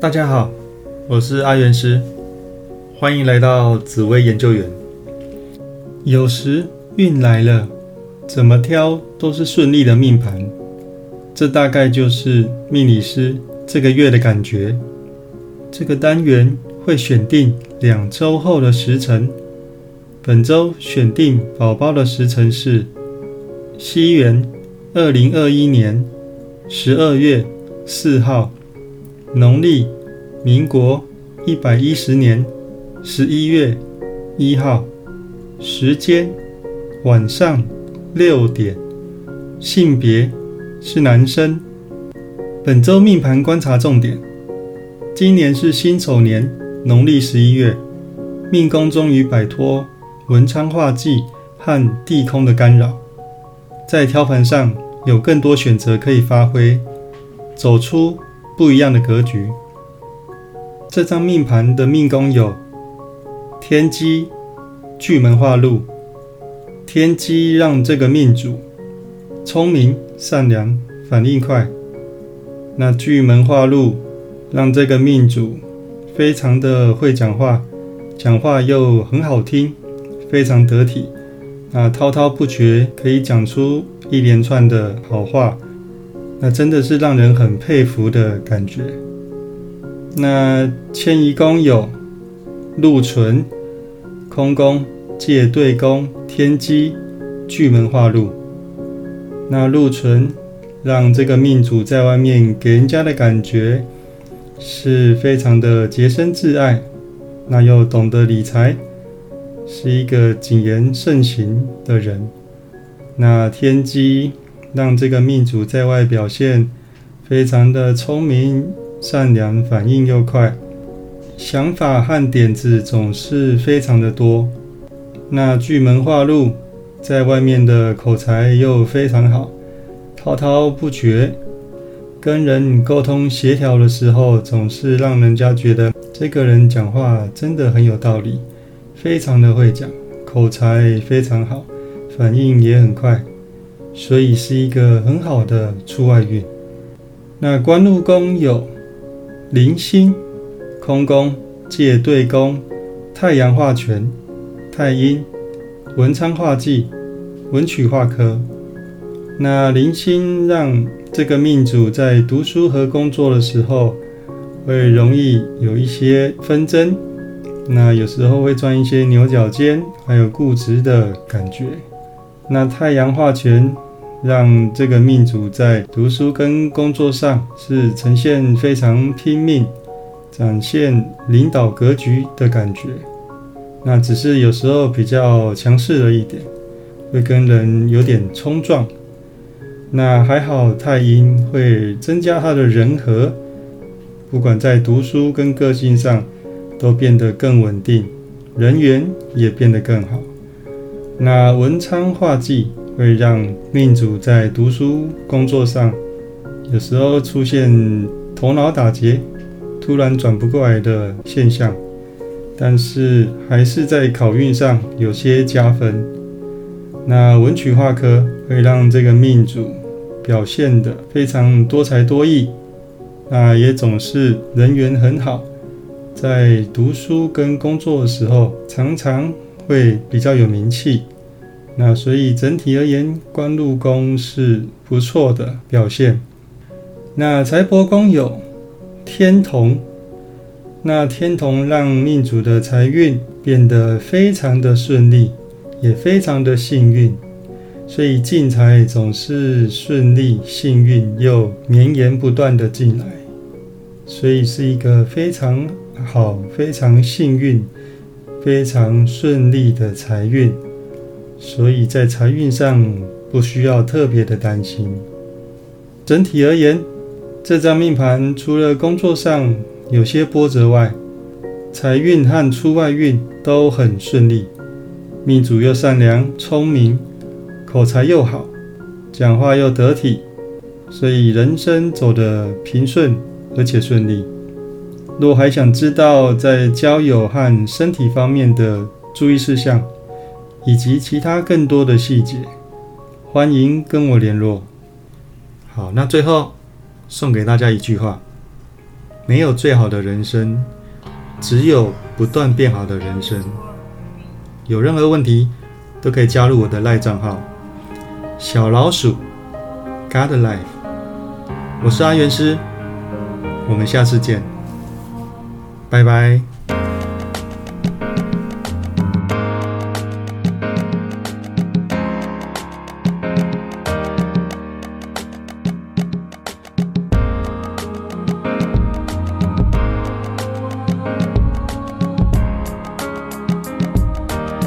大家好，我是阿元师，欢迎来到紫薇研究员。有时运来了，怎么挑都是顺利的命盘，这大概就是命理师这个月的感觉。这个单元会选定两周后的时辰，本周选定宝宝的时辰是西元二零二一年十二月四号。农历民国一百一十年十一月一号，时间晚上六点，性别是男生。本周命盘观察重点：今年是辛丑年农历十一月，命宫终于摆脱文昌化忌和地空的干扰，在挑盘上有更多选择可以发挥，走出。不一样的格局。这张命盘的命宫有天机、巨门化禄。天机让这个命主聪明、善良、反应快。那巨门化禄让这个命主非常的会讲话，讲话又很好听，非常得体。那滔滔不绝，可以讲出一连串的好话。那真的是让人很佩服的感觉。那迁移宫有禄存、空宫、借对宫、天机、巨门化禄。那禄存让这个命主在外面给人家的感觉是非常的洁身自爱，那又懂得理财，是一个谨言慎行的人。那天机。让这个命主在外表现非常的聪明、善良，反应又快，想法和点子总是非常的多。那巨门化禄在外面的口才又非常好，滔滔不绝，跟人沟通协调的时候，总是让人家觉得这个人讲话真的很有道理，非常的会讲，口才非常好，反应也很快。所以是一个很好的出外运。那官禄宫有零星、空宫、借对宫、太阳化权、太阴、文昌化忌、文曲化科。那零星让这个命主在读书和工作的时候会容易有一些纷争，那有时候会钻一些牛角尖，还有固执的感觉。那太阳化权，让这个命主在读书跟工作上是呈现非常拼命，展现领导格局的感觉。那只是有时候比较强势了一点，会跟人有点冲撞。那还好，太阴会增加他的人和，不管在读书跟个性上都变得更稳定，人缘也变得更好。那文昌化忌会让命主在读书、工作上有时候出现头脑打结、突然转不过来的现象，但是还是在考运上有些加分。那文曲化科会让这个命主表现的非常多才多艺，那也总是人缘很好，在读书跟工作的时候常常。会比较有名气，那所以整体而言，官禄宫是不错的表现。那财帛宫有天同，那天同让命主的财运变得非常的顺利，也非常的幸运，所以进财总是顺利、幸运又绵延不断的进来，所以是一个非常好、非常幸运。非常顺利的财运，所以在财运上不需要特别的担心。整体而言，这张命盘除了工作上有些波折外，财运和出外运都很顺利。命主又善良、聪明，口才又好，讲话又得体，所以人生走得平顺而且顺利。若还想知道在交友和身体方面的注意事项，以及其他更多的细节，欢迎跟我联络。好，那最后送给大家一句话：没有最好的人生，只有不断变好的人生。有任何问题都可以加入我的赖账号小老鼠 God Life。我是阿元师，我们下次见，拜拜。